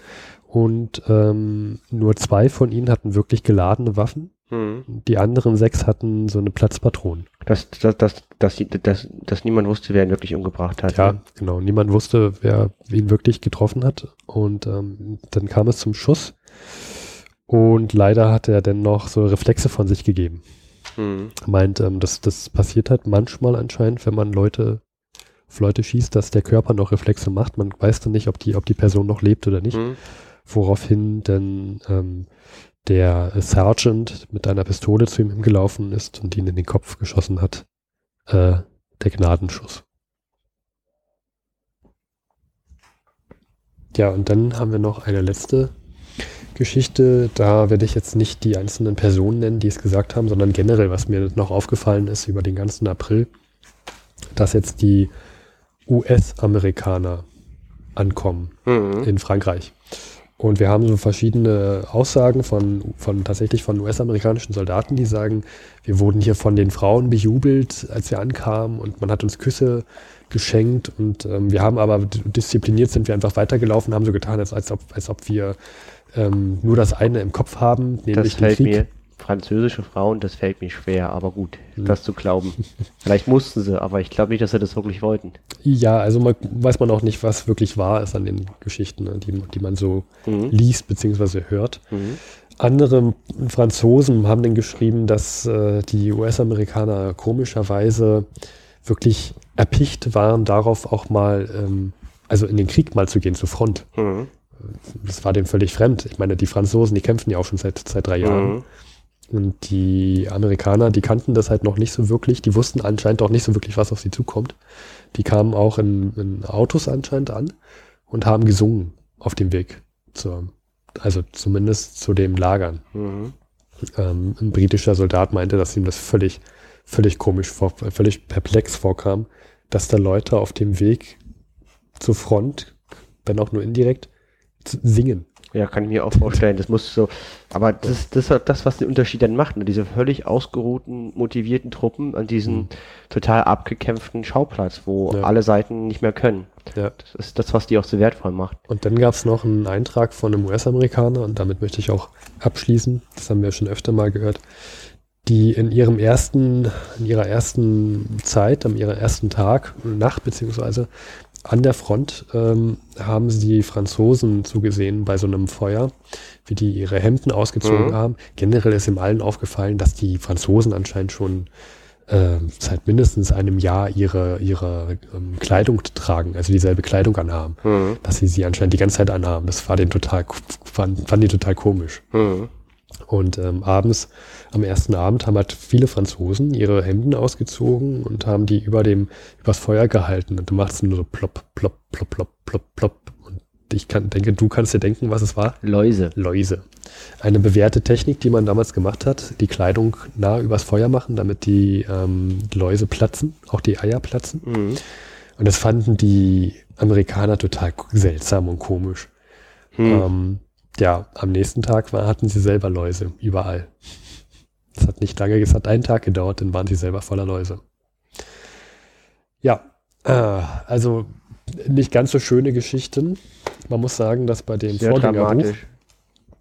und ähm, nur zwei von ihnen hatten wirklich geladene Waffen. Mhm. Die anderen sechs hatten so eine Platzpatronen. Dass, dass, dass, dass, dass, dass niemand wusste, wer ihn wirklich umgebracht hat. Ja, genau. Niemand wusste, wer ihn wirklich getroffen hat. Und ähm, dann kam es zum Schuss. Und leider hat er dann noch so Reflexe von sich gegeben. Er meint, ähm, das, das passiert halt manchmal anscheinend, wenn man Leute auf Leute schießt, dass der Körper noch Reflexe macht. Man weiß dann nicht, ob die, ob die Person noch lebt oder nicht. Mhm. Woraufhin dann ähm, der Sergeant mit einer Pistole zu ihm hingelaufen ist und ihn in den Kopf geschossen hat. Äh, der Gnadenschuss. Ja, und dann haben wir noch eine letzte Geschichte. Da werde ich jetzt nicht die einzelnen Personen nennen, die es gesagt haben, sondern generell, was mir noch aufgefallen ist über den ganzen April, dass jetzt die US-Amerikaner ankommen Mhm. in Frankreich. Und wir haben so verschiedene Aussagen von, von tatsächlich von US-amerikanischen Soldaten, die sagen, wir wurden hier von den Frauen bejubelt, als wir ankamen und man hat uns Küsse geschenkt und ähm, wir haben aber diszipliniert sind wir einfach weitergelaufen, haben so getan, als, als, ob, als ob wir ähm, nur das eine im Kopf haben, nämlich Das den Krieg. mir, französische Frauen, das fällt mir schwer, aber gut, Hm. das zu glauben. Vielleicht mussten sie, aber ich glaube nicht, dass sie das wirklich wollten. Ja, also man, weiß man auch nicht, was wirklich wahr ist an den Geschichten, ne, die, die man so Mhm. liest bzw. hört. Mhm. Andere Franzosen haben dann geschrieben, dass äh, die US-Amerikaner komischerweise wirklich erpicht waren, darauf auch mal, ähm, also in den Krieg mal zu gehen, zur Front. Mhm. Das war denen völlig fremd. Ich meine, die Franzosen, die kämpfen ja auch schon seit, seit drei Jahren. Und die Amerikaner, die kannten das halt noch nicht so wirklich. Die wussten anscheinend auch nicht so wirklich, was auf sie zukommt. Die kamen auch in, in Autos anscheinend an und haben gesungen auf dem Weg. Zur, also zumindest zu den Lagern. Mhm. Ähm, ein britischer Soldat meinte, dass ihm das völlig, völlig komisch, vor, völlig perplex vorkam, dass da Leute auf dem Weg zur Front, wenn auch nur indirekt, singen. Ja, kann ich mir auch vorstellen. Das muss so, aber das ist das, das, was den Unterschied dann macht. Ne? Diese völlig ausgeruhten, motivierten Truppen an diesem Mhm. total abgekämpften Schauplatz, wo Ja. alle Seiten nicht mehr können. Ja. Das ist das, was die auch so wertvoll macht. Und dann gab es noch einen Eintrag von einem US-Amerikaner, und damit möchte ich auch abschließen, das haben wir schon öfter mal gehört, die in ihrem ersten, in ihrer ersten Zeit, am ihrem ersten Tag, Nacht beziehungsweise an der Front, ähm, haben sie die Franzosen zugesehen bei so einem Feuer, wie die ihre Hemden ausgezogen Mhm. haben. Generell ist ihm allen aufgefallen, dass die Franzosen anscheinend schon äh, seit mindestens einem Jahr ihre, ihre ähm, Kleidung tragen, also dieselbe Kleidung anhaben Mhm. dass sie sie anscheinend die ganze Zeit anhaben. Das war den total, fand, fand die total komisch. Mhm. Und ähm, abends, am ersten Abend, haben halt viele Franzosen ihre Hemden ausgezogen und haben die über dem, übers Feuer gehalten. Und du machst nur so plopp, plopp, plopp, plopp, plopp, plopp. Und ich kann, denke, du kannst dir denken, was es war. Läuse. Läuse. Eine bewährte Technik, die man damals gemacht hat, die Kleidung nah übers Feuer machen, damit die ähm, Läuse platzen, auch die Eier platzen. Mhm. Und das fanden die Amerikaner total seltsam und komisch. Mhm. Ähm, ja, am nächsten Tag war, hatten sie selber Läuse, überall. Es hat nicht lange, es hat einen Tag gedauert, dann waren sie selber voller Läuse. Ja, äh, also nicht ganz so schöne Geschichten. Man muss sagen, dass bei dem Sehr Vorgängerbuch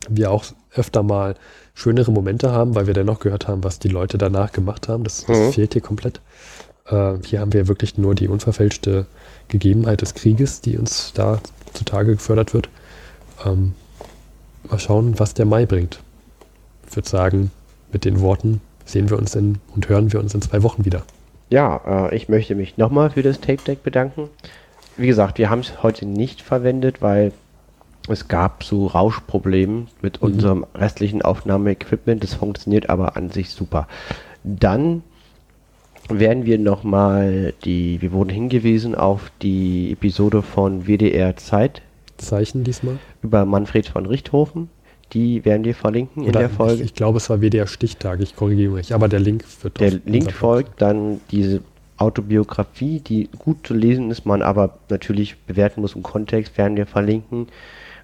wir auch öfter mal schönere Momente haben, weil wir dann noch gehört haben, was die Leute danach gemacht haben. Das, das Mhm. fehlt hier komplett. Äh, hier haben wir wirklich nur die unverfälschte Gegebenheit des Krieges, die uns da zutage gefördert wird. Ähm, mal schauen, was der Mai bringt. Ich würde sagen, mit den Worten sehen wir uns in, und hören wir uns in zwei Wochen wieder. Ja, äh, ich möchte mich nochmal für das Tape Deck bedanken. Wie gesagt, wir haben es heute nicht verwendet, weil es gab so Rauschprobleme mit Mhm. unserem restlichen Aufnahmeequipment. Das funktioniert aber an sich super. Dann werden wir nochmal die, wir wurden hingewiesen auf die Episode von WDR Zeit Zeichen diesmal. über Manfred von Richthofen. Die werden wir verlinken in Oder der Folge. Ich, ich glaube, es war WDR Stichtag, ich korrigiere mich, aber der Link wird Der Link folgt dann diese Autobiografie, die gut zu lesen ist, man aber natürlich bewerten muss im Kontext, werden wir verlinken.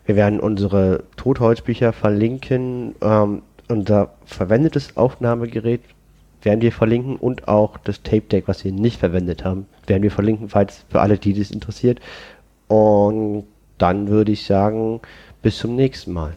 Wir werden unsere Totholzbücher verlinken, ähm, unser verwendetes Aufnahmegerät werden wir verlinken und auch das Tape Deck, was wir nicht verwendet haben, werden wir verlinken, falls für alle, die das interessiert. Und dann würde ich sagen, Bis zum nächsten Mal.